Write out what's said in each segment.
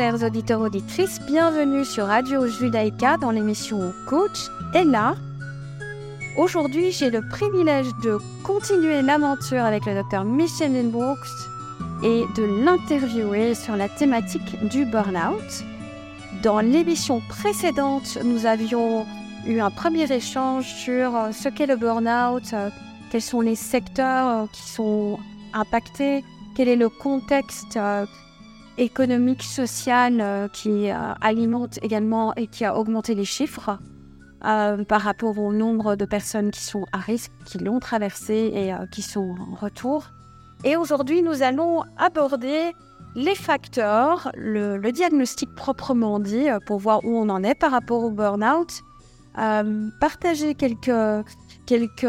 chers auditeurs auditrices, bienvenue sur Radio Judaïka dans l'émission Coach et là. Aujourd'hui, j'ai le privilège de continuer l'aventure avec le docteur Michel Brooks et de l'interviewer sur la thématique du burn-out. Dans l'émission précédente, nous avions eu un premier échange sur ce qu'est le burn-out, quels sont les secteurs qui sont impactés, quel est le contexte économique, social qui alimente également et qui a augmenté les chiffres par rapport au nombre de personnes qui sont à risque, qui l'ont traversé et qui sont en retour. Et aujourd'hui, nous allons aborder les facteurs, le, diagnostic proprement dit, euh, pour voir où on en est par rapport au burn-out, euh, partager quelques, quelques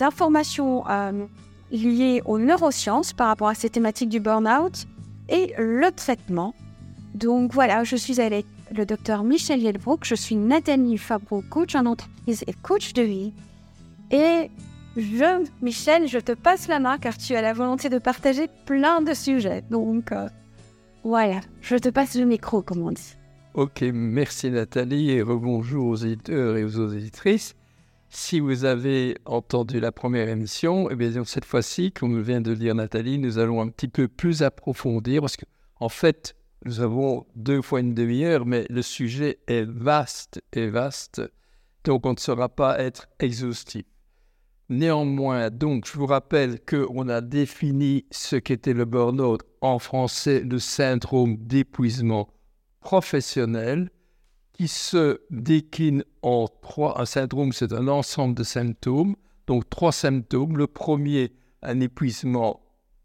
informations euh, liées aux neurosciences par rapport à ces thématiques du burn-out et le traitement. Donc voilà, je suis avec le docteur Michel Yelbrook, je suis Nathalie Fabro, coach en entreprise et coach de vie. Et je, Michel, je te passe la main car tu as la volonté de partager plein de sujets. Donc, euh, voilà, je te passe le micro, comme on dit. Ok, merci Nathalie et rebonjour aux éditeurs et aux auditrices. Si vous avez entendu la première émission, eh bien cette fois-ci, comme vient de dire Nathalie, nous allons un petit peu plus approfondir parce qu'en en fait, nous avons deux fois une demi-heure, mais le sujet est vaste et vaste, donc on ne saura pas être exhaustif. Néanmoins, donc, je vous rappelle qu'on a défini ce qu'était le burn-out en français, le syndrome d'épuisement professionnel, qui se décline en trois. Un syndrome, c'est un ensemble de symptômes. Donc, trois symptômes. Le premier, un épuisement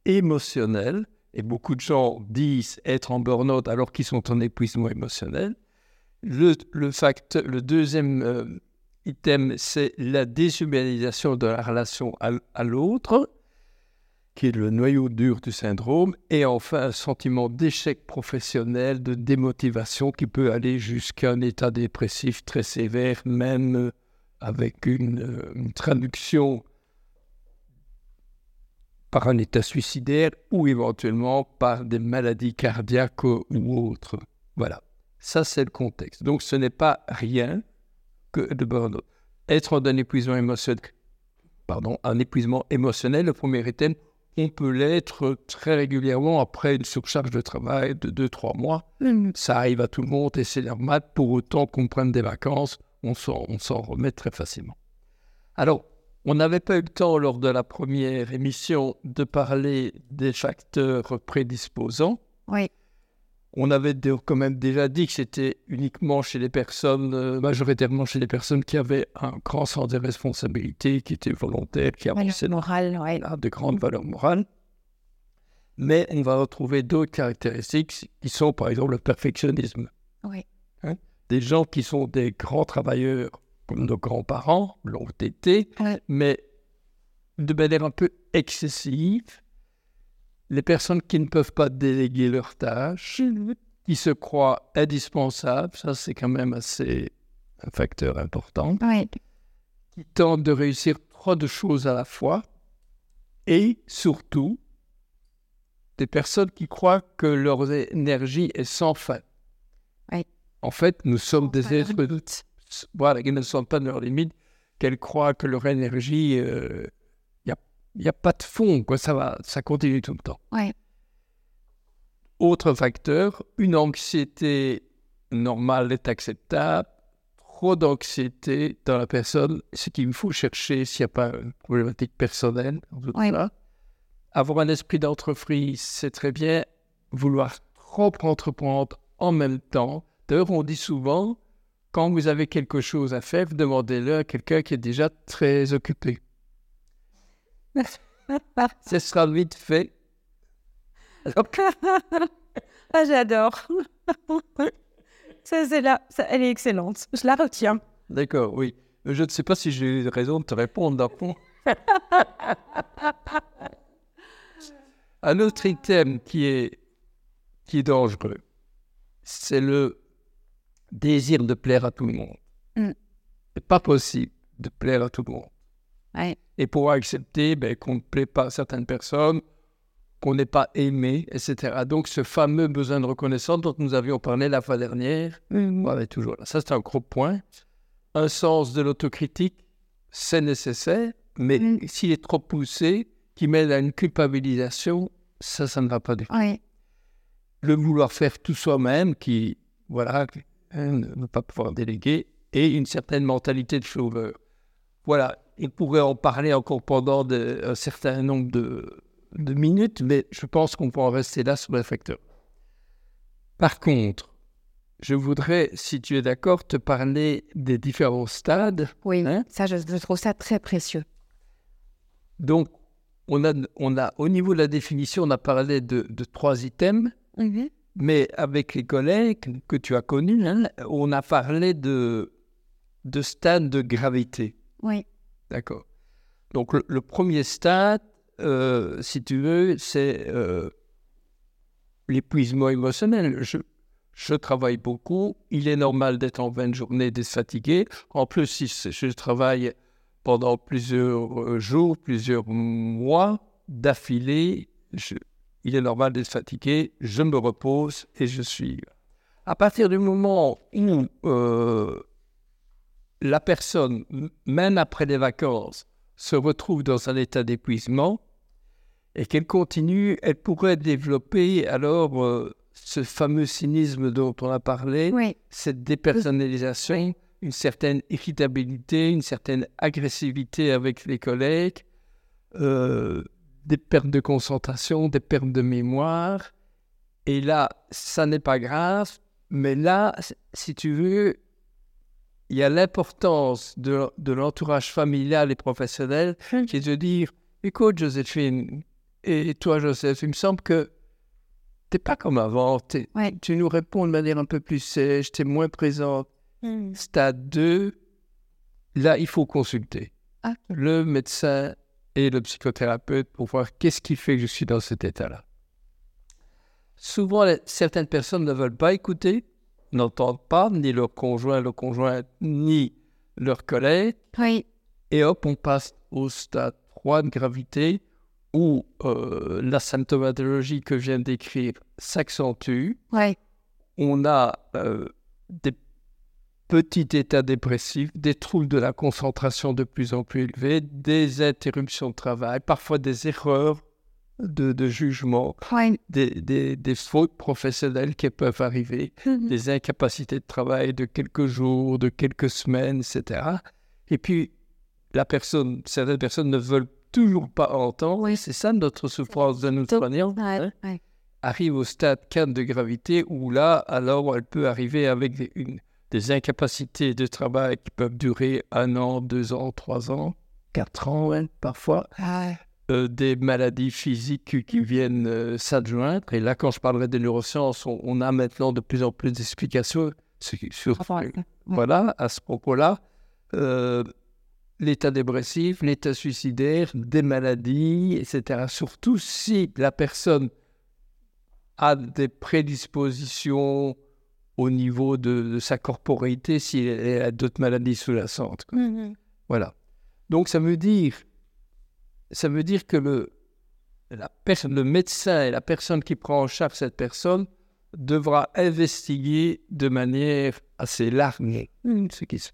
émotionnel. Et beaucoup de gens disent être en burn-out alors qu'ils sont en épuisement émotionnel. Le, deuxième euh, item, c'est la déshumanisation de la relation à, l'autre, qui est le noyau dur du syndrome, et enfin un sentiment d'échec professionnel, de démotivation qui peut aller jusqu'à un état dépressif très sévère, même avec une, une traduction par un état suicidaire ou éventuellement par des maladies cardiaques ou autres. Voilà, ça c'est le contexte. Donc ce n'est pas rien, que de burn-out. Être dans un épuisement émotionnel, pardon, un épuisement émotionnel, le premier item, on peut l'être très régulièrement après une surcharge de travail de 2-3 mois. Mm. Ça arrive à tout le monde et c'est normal. Pour autant qu'on prenne des vacances, on s'en remet très facilement. Alors, on n'avait pas eu le temps lors de la première émission de parler des facteurs prédisposants. Oui. On avait quand même déjà dit que c'était uniquement chez les personnes, euh, majoritairement chez les personnes qui avaient un grand sens des responsabilités, qui étaient volontaires, qui avaient de grandes valeurs morales. Mais on va retrouver d'autres caractéristiques qui sont par exemple le perfectionnisme. Hein? Des gens qui sont des grands travailleurs, comme nos grands-parents l'ont été, mais de manière un peu excessive, les personnes qui ne peuvent pas déléguer leurs tâches, qui se croient indispensables, ça c'est quand même assez un facteur important, qui tentent de réussir trop de choses à la fois, et surtout des personnes qui croient que leur énergie est sans fin. En fait, nous sommes des êtres voilà, qui ne sont pas de leur limite, qu'elles croient que leur énergie euh, n'y a pas de fond, quoi. Ça va, ça continue tout le temps. Autre facteur, une anxiété normale est acceptable. Trop d'anxiété dans la personne, ce qu'il faut chercher s'il n'y a pas une problématique personnelle. Avoir un esprit d'entreprise, c'est très bien. Vouloir trop entreprendre en même temps. D'ailleurs, on dit souvent, quand vous avez quelque chose à faire, demandez-le à quelqu'un qui est déjà très occupé. Ce sera vite fait. ah, j'adore. ça, c'est là. elle est excellente. Je la retiens. D'accord, oui. Je ne sais pas si j'ai raison de te répondre Un autre item qui est, qui est dangereux, c'est le désir de plaire à tout le monde. Mm. C'est pas possible de plaire à tout le monde. Et pour accepter ben, qu'on ne plaît pas à certaines personnes, qu'on n'est pas aimé, etc. Donc ce fameux besoin de reconnaissance dont nous avions parlé la fois dernière, Mhm. on est toujours là. Ça, c'est un gros point. Un sens de l'autocritique, c'est nécessaire, mais Mm. s'il est trop poussé, qui mène à une culpabilisation, ça, ça ne va pas du tout. Oui. Le vouloir faire tout soi-même, qui, voilà, hein, ne pas pouvoir déléguer, et une certaine mentalité de sauveur. Voilà, il pourrait en parler encore pendant de- un certain nombre de, de minutes, mais je pense qu'on peut en rester là sur le facteur. Par contre, je voudrais, si tu es d'accord, te parler des différents stades. Oui, Hein ça, je, je trouve ça très précieux. Donc, on a, on a, au niveau de la définition, on a parlé de, de trois items, Mhm. mais avec les collègues que tu as connus, hein, on a parlé de, de stades de gravité. Oui. D'accord. Donc, le, premier stade, euh, si tu veux, c'est euh, l'épuisement émotionnel. Je, travaille beaucoup. Il est normal d'être en fin de journée, d'être fatigué. En plus, si je travaille pendant plusieurs euh, jours, plusieurs mois d'affilée, il est normal d'être fatigué. Je me repose et je suis. À partir du moment où la personne, même après les vacances, se retrouve dans un état d'épuisement et qu'elle continue, elle pourrait développer alors euh, ce fameux cynisme dont on a parlé, Oui. cette dépersonnalisation, une certaine irritabilité, une certaine agressivité avec les collègues, euh, des pertes de concentration, des pertes de mémoire. Et là, ça n'est pas grave, mais là, si tu veux, il y a l'importance de, de l'entourage familial et professionnel qui est de dire écoute, Joséphine, et toi, Joseph, il me semble que t'es pas comme avant. Ouais. Tu nous réponds de manière un peu plus sèche, tu es moins présente. Mhm. Stade 2, là, il faut consulter le médecin et le psychothérapeute pour voir qu'est-ce qui fait que je suis dans cet état-là. Souvent, les- certaines personnes ne veulent pas écouter, n'entendent pas ni leur conjoint, leur conjoint, ni leur collègue. Oui. Et hop, on passe au stade 3 de gravité où euh, la symptomatologie que je viens de décrire s'accentue. Oui. On a euh, des petits états dépressifs, des troubles de la concentration de plus en plus élevés, des interruptions de travail, parfois des erreurs de, de jugement, Oui. des, des- des fautes professionnelles qui peuvent arriver Mhm. des incapacités de travail de quelques jours, de quelques semaines, etc. Et puis, la personne, certaines personnes ne veulent toujours pas entendre, Oui. c'est ça notre souffrance de soignants, Ouais, hein, ouais. arrive au stade 4 de gravité où là, alors, elle peut arriver avec des, une- des incapacités de travail qui peuvent durer un an, deux ans, trois ans, quatre ans, hein, parfois Ouais. Euh, des maladies physiques qui- viennent euh, s'adjoindre. Et là, quand je parlerai des neurosciences, on, on a maintenant de plus en plus d'explications sur, voilà, à ce propos-là. Euh, l'état dépressif, l'état suicidaire, des maladies, etc. Surtout si la personne a des prédispositions au niveau de, de sa corporéité, si elle a d'autres maladies sous-jacentes. quoi. Mhm. Voilà. Donc ça veut dire, ça veut dire que le, la personne, le médecin et la personne qui prend en charge cette personne devra investiguer de manière assez large Mhm. ce qui se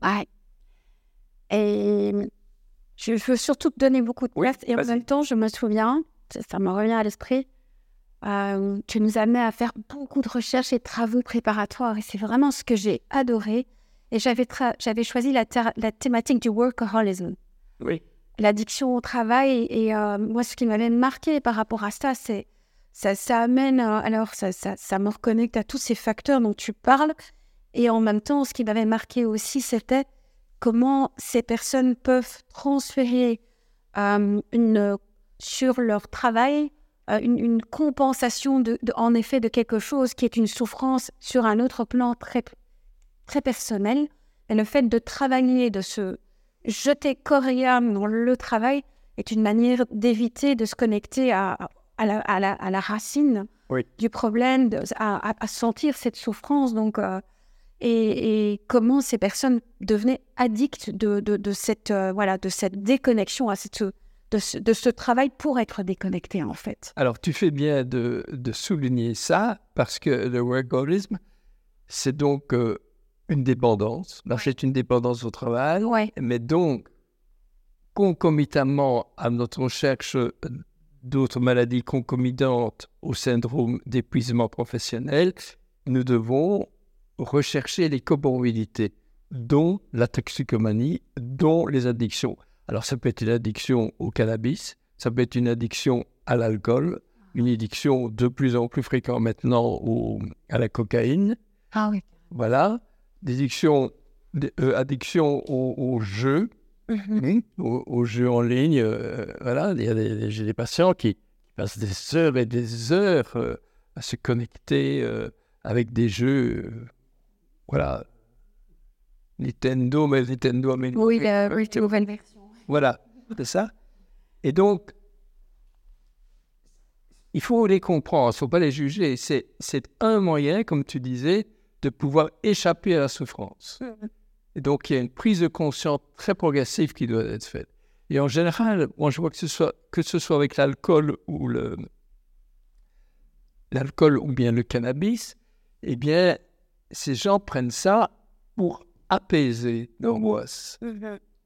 passe. Ouais. Et je veux surtout te donner beaucoup de Oui, place. Et en même temps, je me souviens, ça, ça me revient à l'esprit, euh, tu nous amenais à faire beaucoup de recherches et de travaux préparatoires. Et c'est vraiment ce que j'ai adoré. Et j'avais, tra- j'avais choisi la thématique du workaholism, Oui. L'addiction au travail. Et euh, moi, ce qui m'avait marqué par rapport à ça, c'est ça, ça amène, euh, alors ça, ça, ça me reconnecte à tous ces facteurs dont tu parles. Et en même temps, ce qui m'avait marqué aussi, c'était comment ces personnes peuvent transférer euh, une, sur leur travail une, compensation, de- en effet, de quelque chose qui est une souffrance sur un autre plan très, très personnel. Et le fait de travailler, de se jeter corps et âme dans le travail est une manière d'éviter de se connecter à, à, la, à, la, à la racine Oui. du problème, de- à, sentir cette souffrance. Donc, euh, et, et comment ces personnes devenaient addictes de, de, de cette, euh, voilà, de cette déconnexion, à cette, de ce, de ce travail pour être déconnecté, en fait. Alors, tu fais bien de, de souligner ça parce que le workaholisme, c'est donc euh, une dépendance. Là, c'est une dépendance au travail. Ouais. Mais donc, concomitamment à notre recherche euh, d'autres maladies concomitantes au syndrome d'épuisement professionnel, nous devons rechercher les comorbidités, dont la toxicomanie, dont les addictions. Alors, ça peut être une addiction au cannabis, ça peut être une addiction à l'alcool, une addiction de plus en plus fréquente maintenant au- à la cocaïne. Ah oui. Voilà. Des, euh, addictions au, au jeu, Mhm. aux, aux jeux en ligne. euh, voilà. J'ai des patients qui, passent des heures et des heures euh, à se connecter euh, avec des jeux. voilà. Nintendo, mais Nintendo, mais Oui, la nouvelle version. voilà, c'est ça. Et donc, il faut les comprendre, il ne faut pas les juger. C'est un moyen, comme tu disais, de pouvoir échapper à la souffrance. Et donc, il y a une prise de conscience très progressive qui doit être faite. Et en général, moi, je vois que ce soit, que ce soit avec l'alcool ou le, l'alcool ou bien le cannabis, eh bien, ces gens prennent ça pour apaiser l'angoisse.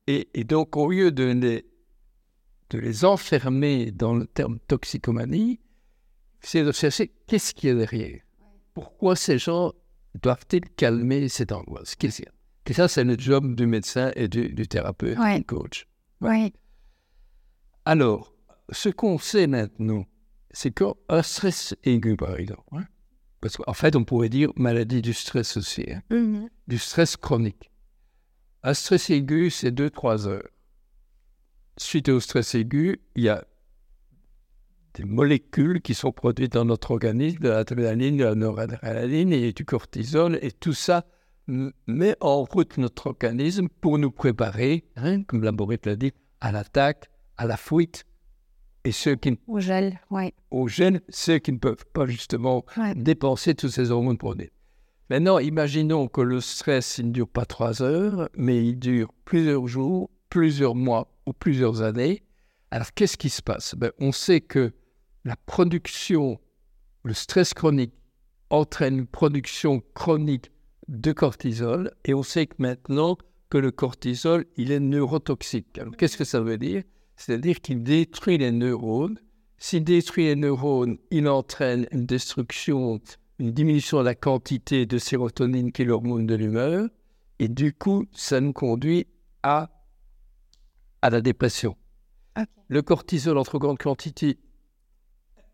Et, et donc, au lieu de les, de les enfermer dans le terme toxicomanie, c'est de chercher qu'est-ce qu'il y a derrière. Pourquoi ces gens doivent-ils calmer cette angoisse Et ça, c'est le job du médecin et du, du thérapeute, Ouais. du coach. Oui. Alors, ce qu'on sait maintenant, c'est qu'un stress aigu, par exemple, hein, parce qu'en fait, on pourrait dire maladie du stress aussi, hein, Mhm. du stress chronique. Un stress aigu, c'est 2-3 heures. Suite au stress aigu, il y a des molécules qui sont produites dans notre organisme, de l'adrénaline, de la noradrénaline et du cortisol, et tout ça met en route notre organisme pour nous préparer, hein, comme la Bourrette l'a dit, à l'attaque, à la fuite, et ceux qui, Au gel, oui. au gène, ceux qui ne peuvent pas justement Ouais. dépenser tous ces hormones produites. Maintenant, imaginons que le stress, il ne dure pas trois heures, mais il dure plusieurs jours, plusieurs mois ou plusieurs années. Alors, qu'est-ce qui se passe? Ben, On sait que la production, le stress chronique entraîne une production chronique de cortisol, et on sait que maintenant que le cortisol, il est neurotoxique. Qu'est-ce que ça veut dire? C'est-à-dire qu'il détruit les neurones. S'il détruit les neurones, il entraîne une destruction, une diminution de la quantité de sérotonine qui est l'hormone de l'humeur, et du coup, ça nous conduit à, à la dépression. Le cortisol en trop grande quantité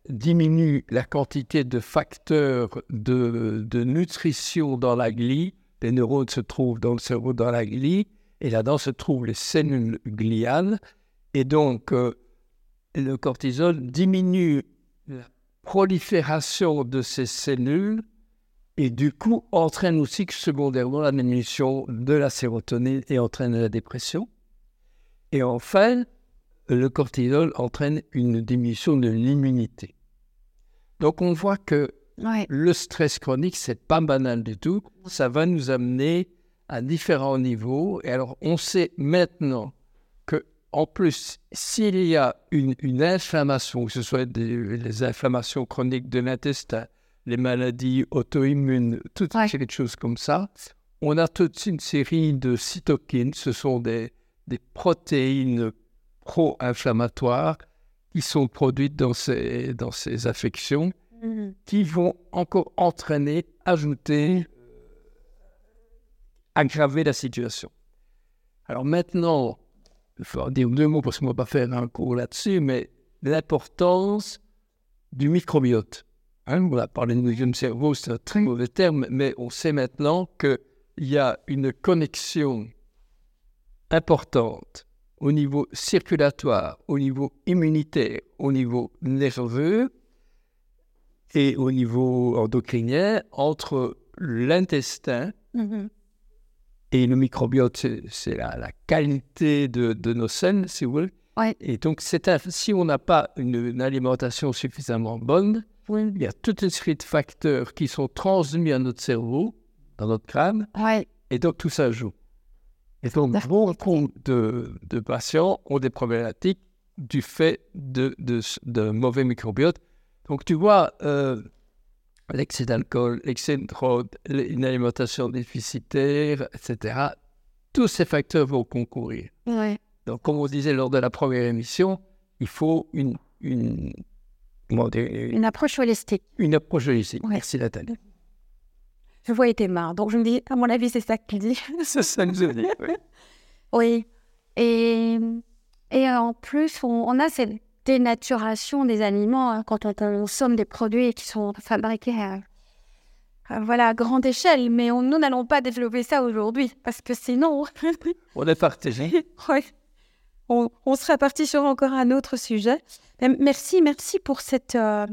diminue la quantité de facteurs de, nutrition dans la glie. Les neurones se trouvent dans le cerveau, dans la glie, et là-dedans se trouvent les cellules gliales. Et donc, euh, le cortisol diminue la prolifération de ces cellules et du coup entraîne aussi secondairement la diminution de la sérotonine et entraîne la dépression. Et enfin, le cortisol entraîne une diminution de l'immunité. Donc on voit que Ouais. le stress chronique, c'est pas banal du tout. Ça va nous amener à différents niveaux. Et alors, on sait maintenant que, en plus, s'il y a une, une inflammation, que ce soit des, les inflammations chroniques de l'intestin, les maladies auto-immunes, toutes Ouais. ces choses comme ça, on a toute une série de cytokines. Ce sont des, des protéines pro-inflammatoires qui sont produites dans ces, dans ces affections Mhm. qui vont encore entraîner, ajouter, euh, aggraver la situation. Alors maintenant, il faut en dire deux mots parce qu'on ne va pas faire un cours là-dessus, mais l'importance du microbiote. Hein, on a parlé de cerveau, c'est un très mauvais terme, mais on sait maintenant qu'il y a une connexion importante au niveau circulatoire, au niveau immunitaire, au niveau nerveux, et au niveau endocrinien entre l'intestin Mhm. et le microbiote, c'est- c'est la, la qualité de, de nos selles, si vous voulez. Ouais. Et donc, c'est un- si on n'a pas une, une alimentation suffisamment bonne, Oui. il y a toute une série de facteurs qui sont transmis à notre cerveau, dans notre crâne, Ouais. et donc tout ça joue. Et donc, beaucoup de, de patients ont des problématiques du fait de, de, de mauvais microbiote. Donc tu vois, euh, l'excès d'alcool, l'excès de drogue, une alimentation déficitaire, etc., tous ces facteurs vont concourir. Ouais. Donc, comme on disait lors de la première émission, il faut une, une, comment dire, Une approche holistique. une approche holistique. Ouais. Merci Nathalie. Je voyais tes mains, donc je me dis, à mon avis, c'est ça que tu dis. C'est ça que je dis. oui. Oui. Et, et en plus, on, on a cette dénaturation des aliments hein, quand on consomme des produits qui sont fabriqués à, à, voilà, à grande échelle. Mais on- nous n'allons pas développer ça aujourd'hui parce que sinon, On est partagé. ouais, on, on serait parti sur encore un autre sujet. Merci, merci pour cette, euh,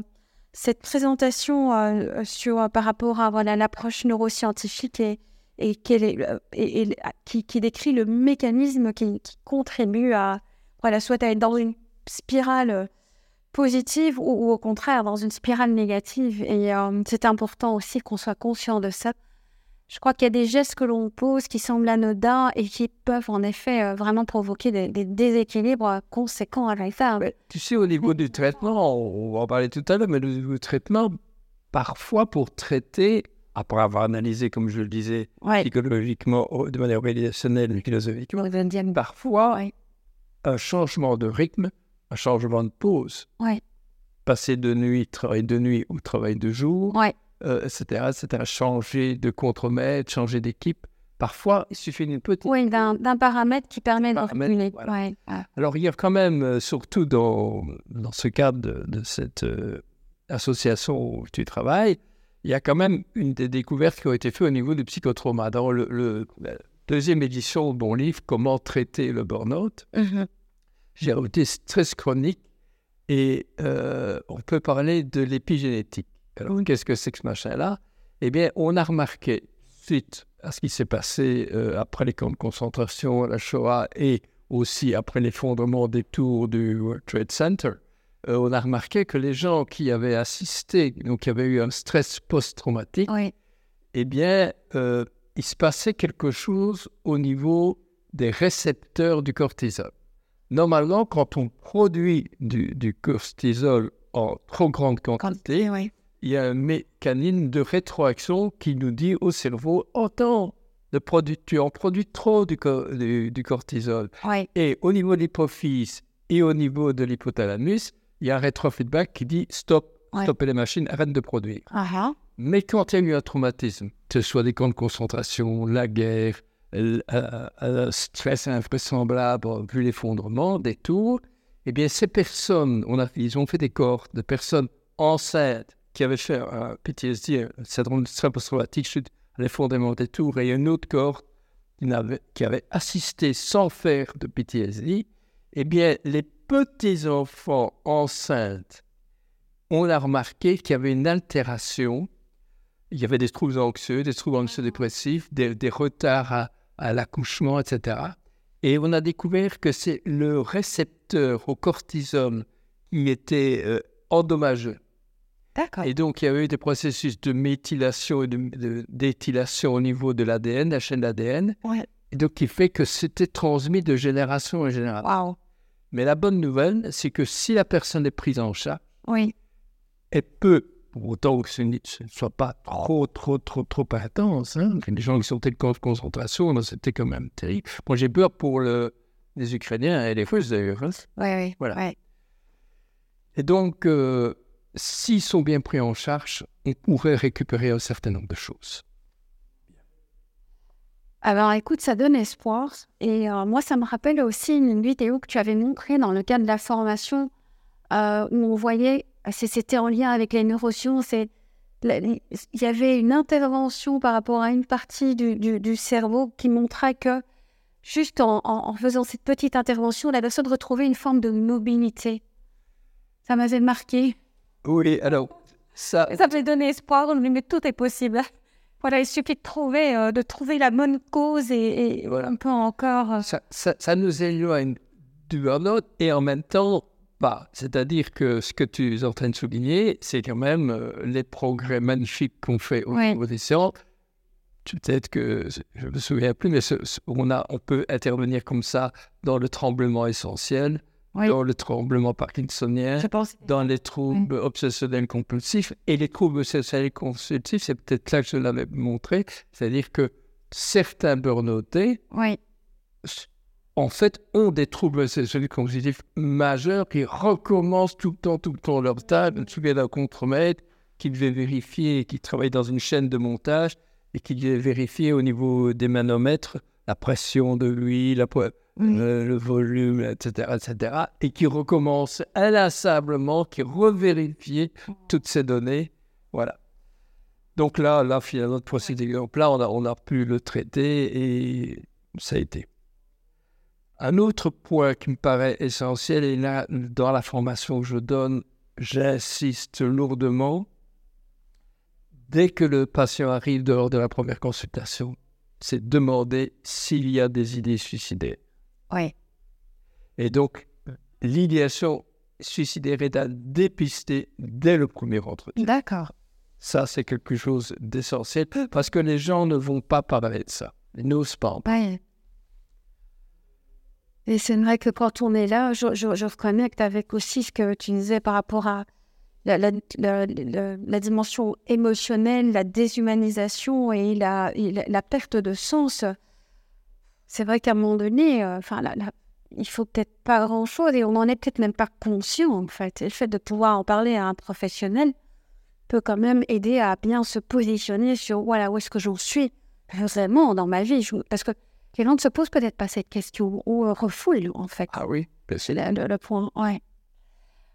cette présentation euh, sur, euh, par rapport à voilà, l'approche neuroscientifique et, euh, et- qui, décrit le mécanisme qui, contribue à, voilà, soit à être dans une spirale euh, positive ou, au contraire dans une spirale négative. Et euh, c'est important aussi qu'on soit conscient de ça. Je crois qu'il y a des gestes que l'on pose qui semblent anodins et qui peuvent en effet euh, vraiment provoquer des, des déséquilibres conséquents à. Mais tu sais, au niveau du traitement, on va en parler tout à l'heure, mais au niveau du traitement, parfois pour traiter, après avoir analysé, comme je le disais, Ouais. psychologiquement, de manière organisationnelle philosophiquement, parfois, Ouais. un changement de rythme, un changement de pause, Ouais. passer de nuit, travail de nuit ou travail de jour. Euh, etc., etc., changer de contremaître, changer d'équipe. Parfois, il suffit d'une petite Oui, d'un paramètre qui permet de Paramètre, reculer. voilà. Ouais. Ah. Alors, il y a quand même, euh, surtout dans, dans ce cadre de, de cette euh, association où tu travailles, il y a quand même une des découvertes qui ont été faites au niveau du psychotrauma. Dans le, le- la deuxième édition de mon livre, Comment traiter le burn-out, Mhm. j'ai rajouté stress chronique et euh, on peut parler de l'épigénétique. Alors, qu'est-ce que c'est que ce machin-là? Eh bien, on a remarqué, suite à ce qui s'est passé euh, après les camps de concentration, la Shoah et aussi après l'effondrement des tours du World Trade Center, euh, on a remarqué que les gens qui avaient assisté, donc qui avaient eu un stress post-traumatique, Oui. eh bien, euh, il se passait quelque chose au niveau des récepteurs du cortisol. Normalement, quand on produit du, du cortisol en trop grande quantité, Oui. Il y a un mécanisme de rétroaction qui nous dit au cerveau, attends, le produit, tu en produis trop du, co- du- du cortisol. Et au niveau de l'hypophyse et au niveau de l'hypothalamus, il y a un rétrofeedback qui dit, stop, Ouais. stoppez les machines, arrête de produire. Ah ah. Mais quand il y a eu un traumatisme, que ce soit des camps de concentration, la guerre, l- un un stress invraisemblable, vu l'effondrement des tours, eh bien, ces personnes, on a, ils ont fait des cohortes de personnes enceintes qui avaient fait un PTSD, un syndrome de stress post-traumatique à l'effondrement des tours, et une autre cohorte qui, avait assisté sans faire de PTSD. Eh bien, les petits-enfants enceintes on a remarqué qu'il y avait une altération. Il y avait des troubles anxieux, des troubles anxieux dépressifs, des, des retards à, à l'accouchement, etc. Et on a découvert que c'est le récepteur au cortisol qui était euh, endommagé. D'accord. Et donc, il y avait eu des processus de méthylation et d'éthylation au niveau de l'ADN, la chaîne d'ADN. Ouais. Et donc, qui fait que c'était transmis de génération en génération. Mais la bonne nouvelle, c'est que si la personne est prise en charge, Oui. elle peut, pour autant que ce ne soit pas trop, trop, trop, trop intense, hein, les gens qui camp de concentration, c'était quand même terrible. Moi, j'ai peur pour le- les Ukrainiens et les Russes d'ailleurs. hein. Oui, oui. Voilà. ouais. Et donc, euh, s'ils sont bien pris en charge, on pourrait récupérer un certain nombre de choses. Alors écoute, ça donne espoir. Et euh, moi, ça me rappelle aussi une vidéo que tu avais montrée dans le cadre de la formation euh, où on voyait, c'était en lien avec les neurosciences, il y avait une intervention par rapport à une partie du, cerveau qui montrait que juste en faisant cette petite intervention, la personne retrouvait une forme de mobilité. Ça m'avait marqué. Oui, alors, ça, ça me donné espoir, on mais tout est possible. Voilà, il suffit de trouver, euh, de trouver la bonne cause et, et Voilà. un peu encore. euh, ça, ça- ça nous éloigne du burn-out et en même temps pas. C'est-à-dire que ce que tu es en train de souligner, c'est quand même euh, les progrès magnifiques qu'on fait au niveau des sciences. Peut-être que je me souviens plus, mais ce- ce- on, a, on peut intervenir comme ça dans le tremblement essentiel, Oui. dans le tremblement parkinsonien, pense. dans les troubles obsessionnels compulsifs. Et les troubles obsessionnels compulsifs, c'est peut-être là que je l'avais montré, c'est-à-dire que certains burnoutés, Oui. en fait, ont des troubles obsessionnels compulsifs majeurs qui recommencent tout le temps, tout le temps leur tâche. Je me souviens d'un contremaître qui devait vérifier, qui travaille dans une chaîne de montage et qui devait vérifier au niveau des manomètres la pression de l'huile, la po- Oui. euh, le volume, etc., etc., et qui recommence inlassablement, qui revérifiait toutes ces données. Voilà. Donc là, là finalement, pour cet exemple-là, on a, on a pu le traiter et ça a été. Un autre point qui me paraît essentiel, et là, dans la formation que je donne, j'insiste lourdement, dès que le patient arrive dehors de la première consultation, c'est demander s'il y a des idées suicidaires. Oui. Et donc, l'idéation suicidaire est à dépister dès le premier entretien. D'accord. Ça, c'est quelque chose d'essentiel parce que les gens ne vont pas parler de ça. Ils n'osent pas. en parler. Ouais. Et c'est vrai que quand on est là, je, je, je reconnecte avec aussi ce que tu disais par rapport à la, la, la, la- la dimension émotionnelle, la déshumanisation et la, et perte de sens. C'est vrai qu'à un moment donné, euh, enfin, la- il faut peut-être pas grand-chose et on n'en est peut-être même pas conscient en fait. Et le fait de pouvoir en parler à un professionnel peut quand même aider à bien se positionner sur voilà où est-ce que j'en suis vraiment dans ma vie. Je- Parce que les gens ne se posent peut-être pas cette question ou euh, refoulent en fait. Ah oui, bien sûr. C'est le, le- le point. Ouais.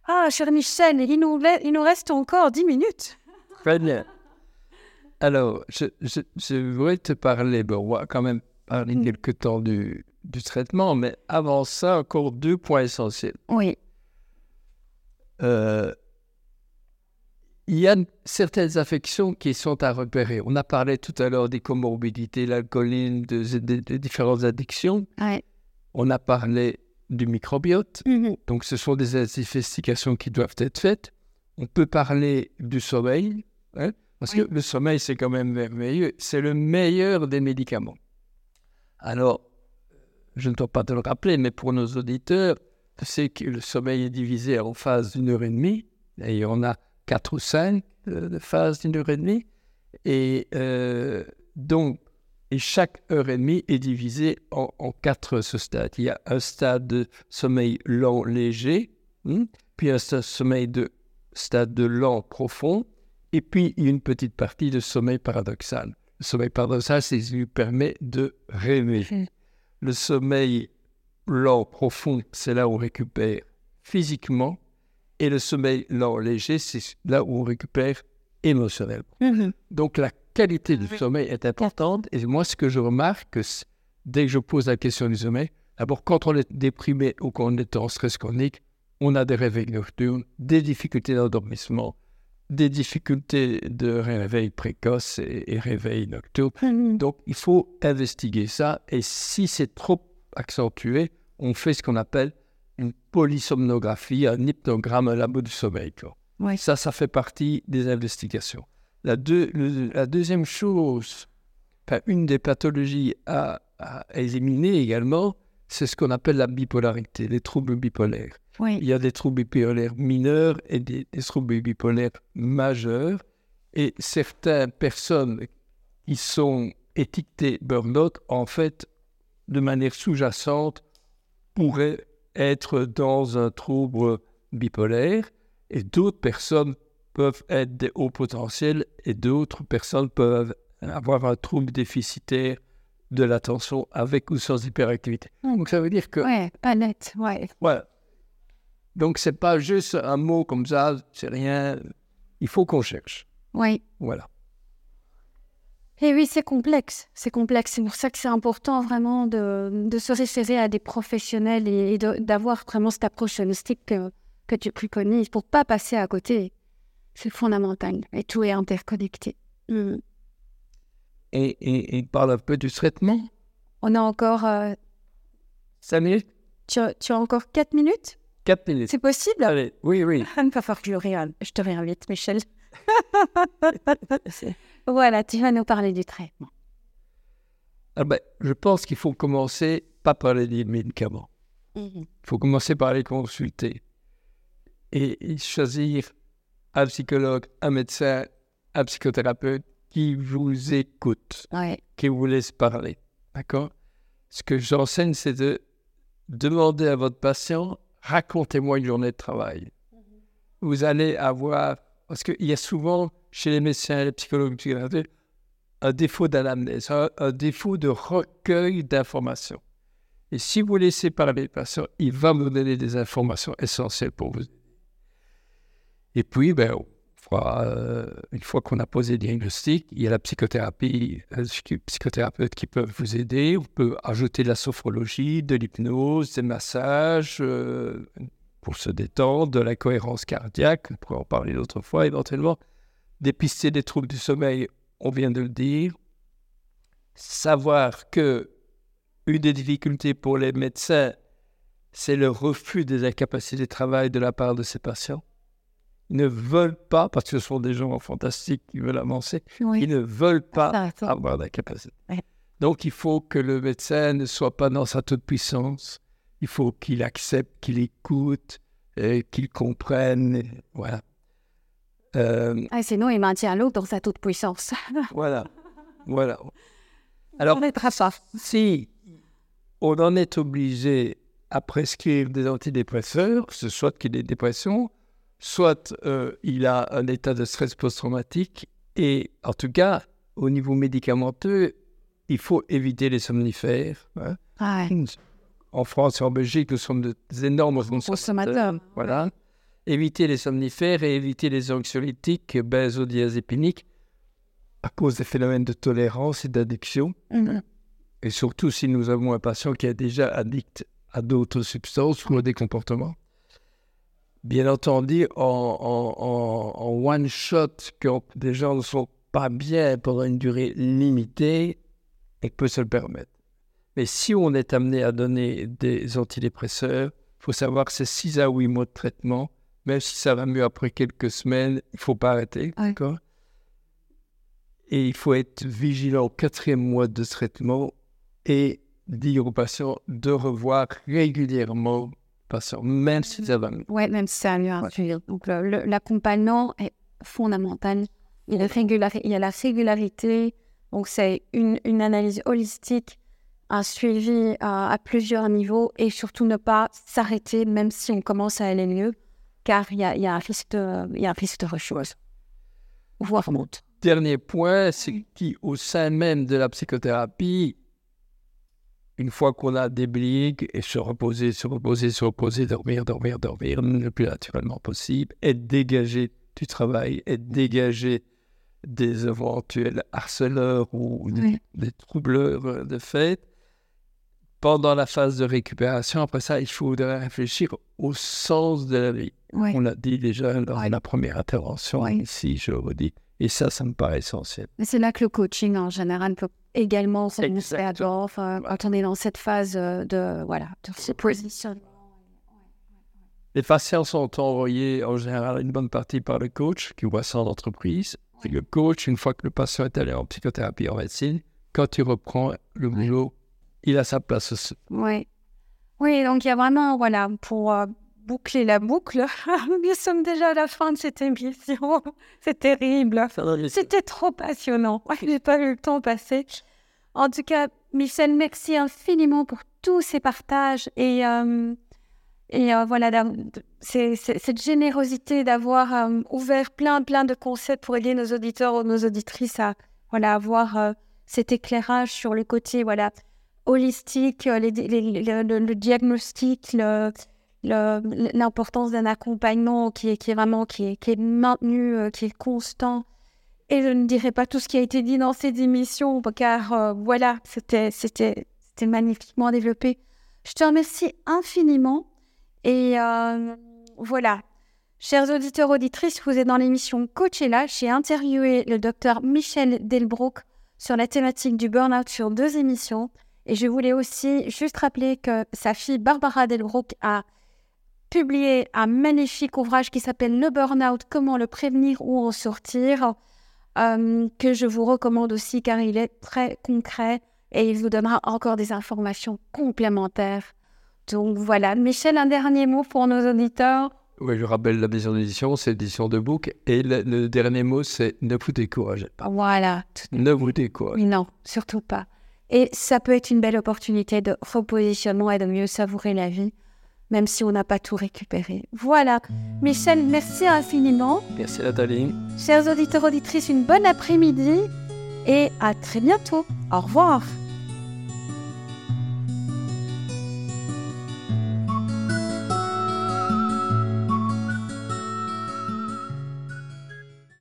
Ah, cher Michel, il nous, il nous reste encore 10 minutes. Très bien. Alors, je, je, je voudrais te parler, bon, on va quand même parler Mm. quelque temps du, du traitement, mais avant ça, encore deux points essentiels. Oui, Euh, il y a certaines affections qui sont à repérer. On a parlé tout à l'heure des comorbidités, l'alcoolisme, de, de- de différentes addictions. ouais. On a parlé du microbiote. Mhm. Donc, ce sont des investigations qui doivent être faites. On peut parler du sommeil, hein, parce Oui. que le sommeil, c'est quand même merveilleux. C'est le meilleur des médicaments. Alors, je ne dois pas te le rappeler, mais pour nos auditeurs, tu sais que le sommeil est divisé en phases d'une heure et demie. Et on a quatre ou cinq euh, de phases d'une heure et demie. Et euh, donc, et chaque heure et demie est divisée en, en quatre ce stade. Il y a un stade de sommeil lent léger, hmm, puis un sta- sommeil de stade de lent profond, et puis une petite partie de sommeil paradoxal. Le sommeil paradoxal, c'est ce qui lui permet de rêver. Le sommeil lent profond, c'est là où on récupère physiquement, et le sommeil lent léger, c'est là où on récupère émotionnellement. Mhm. Donc la qualité du sommeil est importante. Et moi, ce que je remarque, dès que je pose la question du sommeil, d'abord, quand on est déprimé ou qu'on est en stress chronique, on a des réveils nocturnes, des difficultés d'endormissement, des difficultés de réveil précoce et, et réveil nocturne. Mhm. Donc, il faut investiguer ça. Et si c'est trop accentué, on fait ce qu'on appelle une polysomnographie, un hypnogramme, un labo du sommeil. quoi. Ça, ça fait partie des investigations. La, deux- le- la deuxième chose, enfin, une des pathologies à, à éliminer également, c'est ce qu'on appelle la bipolarité, les troubles bipolaires. Oui. Il y a des troubles bipolaires mineurs et des, des troubles bipolaires majeurs. Et certaines personnes qui sont étiquetées burn-out, en fait, de manière sous-jacente, pourraient être dans un trouble bipolaire. Et d'autres personnes peuvent être des hauts potentiels et d'autres personnes peuvent avoir un trouble déficitaire de l'attention avec ou sans hyperactivité. Mm. Donc ça veut dire que Ouais, pas net. Ouais. voilà. Donc, c'est pas juste un mot comme ça, c'est rien. Il faut qu'on cherche. Oui. Voilà. Et oui, c'est complexe. C'est complexe. C'est pour ça que c'est important vraiment de, de se référer à des professionnels et, d'avoir vraiment cette approche holistique que, que tu préconises pour pas passer à côté. C'est fondamental. Et tout est interconnecté. Mm. Et, et, et parle un peu du traitement. On a encore. euh, minutes tu, as, tu as encore 4 minutes? 4 minutes. C'est possible? Allez, oui, oui. Il va falloir que je te réinvite, Michel. voilà, tu vas nous parler du traitement. Ah ben, je pense qu'il faut commencer pas par les médicaments. Il faut commencer par les consulter et choisir un psychologue, un médecin, un psychothérapeute qui vous écoute, qui vous laisse parler. D'accord? Ce que j'enseigne, c'est de demander à votre patient racontez-moi une journée de travail. Mhm. Vous allez avoir. Parce qu'il y a souvent chez les médecins les psychologues un défaut d'anamnèse, un, défaut de recueil d'informations. Et si vous laissez parler le patient, il va vous donner des informations essentielles pour vous. Et puis, ben, euh, une fois qu'on a posé le diagnostic, il y a la psychothérapie, les psychothérapeutes qui peuvent vous aider. On peut ajouter de la sophrologie, de l'hypnose, des massages euh, pour se détendre, de la cohérence cardiaque, on pourrait en parler d'autres fois éventuellement. Dépister des troubles du sommeil, on vient de le dire. Savoir que une des difficultés pour les médecins, c'est le refus des incapacités de travail de la part de ces patients ils ne veulent pas, parce que ce sont des gens fantastiques qui veulent avancer, ils ne veulent pas avoir la capacité. Donc il faut que le médecin ne soit pas dans sa toute puissance. Il faut qu'il accepte, qu'il écoute, qu'il comprenne. Voilà. Euh, ah, sinon, il maintient l'autre dans sa toute puissance. voilà. Voilà. Alors, on si on en est obligé à prescrire des antidépresseurs, ce soit qu'il ait des dépressions, soit euh, il a un état de stress post-traumatique, et en tout cas, au niveau médicamenteux, il faut éviter les somnifères. Hein. En France et en Belgique, nous sommes des énormes consommateurs. Voilà. Éviter les somnifères et éviter les anxiolytiques benzodiazépiniques à cause des phénomènes de tolérance et d'addiction. Mhm. Et surtout si nous avons un patient qui est déjà addict à d'autres substances ou à des comportements bien entendu, en, one shot, quand des gens ne sont pas bien pendant une durée limitée, on peut se le permettre. Mais si on est amené à donner des antidépresseurs, il faut savoir que c'est 6 à 8 mois de traitement. Même si ça va mieux après quelques semaines, il ne faut pas arrêter. D'accord? Et il faut être vigilant au quatrième mois de traitement et dire aux patients de revoir régulièrement même si ça va Oui, même si ça va mieux. Donc, l'accompagnement est fondamental. Il y, a il y a la régularité. Donc, c'est une, une, analyse holistique, un suivi à, plusieurs niveaux et surtout ne pas s'arrêter même si on commence à aller mieux, car il y a, il y a un risque de, il y a un risque de rechose. Voire monte. Dernier point, c'est qu'au sein même de la psychothérapie, une fois qu'on a des et se reposer, se reposer, se reposer, dormir, dormir, dormir, le plus naturellement possible, être dégagé du travail, être dégagé des éventuels harceleurs ou des, troubleurs de fête. Pendant la phase de récupération, après ça, il faudrait réfléchir au sens de la vie. On l'a dit déjà dans la première intervention ici, je redis. Et ça, ça me paraît essentiel. C'est là que le coaching en général peut également faire enfin, quand on est dans cette phase euh, de, voilà, de positionnement. Les patients sont envoyés en général une bonne partie par le coach qui voit ça en entreprise. Et le coach, une fois que le patient est allé en psychothérapie en médecine, quand il reprend le boulot, il a sa place aussi. Oui. Oui, donc il y a vraiment, voilà, pour euh, boucler la boucle. Nous sommes déjà à la fin de cette émission. C'est terrible. C'était trop passionnant. Je n'ai pas eu le temps passer. En tout cas, Michel, merci infiniment pour tous ces partages et, euh, et euh, voilà, cette générosité d'avoir euh, ouvert plein, plein de concepts pour aider nos auditeurs ou nos auditrices à voilà, avoir cet éclairage sur le côté voilà, holistique, le, diagnostic, le, l'importance d'un accompagnement qui est, vraiment qui est, qui est maintenu, euh, qui est constant. Et je ne dirai pas tout ce qui a été dit dans ces émissions, car euh, voilà, c'était magnifiquement développé. Je te remercie infiniment. Et euh, voilà, chers auditeurs, auditrices, vous êtes dans l'émission Coachella. J'ai interviewé le docteur Michel Delbrook sur la thématique du burn-out sur deux émissions. Et je voulais aussi juste rappeler que sa fille Barbara Delbrook a publié un magnifique ouvrage qui s'appelle Le Burnout, comment le prévenir ou en sortir, euh, que je vous recommande aussi car il est très concret et il vous donnera encore des informations complémentaires Donc voilà, Michel, un dernier mot pour nos auditeurs? Oui, je rappelle la maison d'édition, c'est l'édition de book. Et le, le dernier mot, c'est ne vous découragez pas. Voilà. Ne vous découragez Non, surtout pas. Et ça peut être une belle opportunité de repositionnement et de mieux savourer la vie, même si on n'a pas tout récupéré. Voilà. Michel, merci infiniment. Merci Nathalie. Chers auditeurs, auditrices, une bonne après-midi et à très bientôt. Au revoir.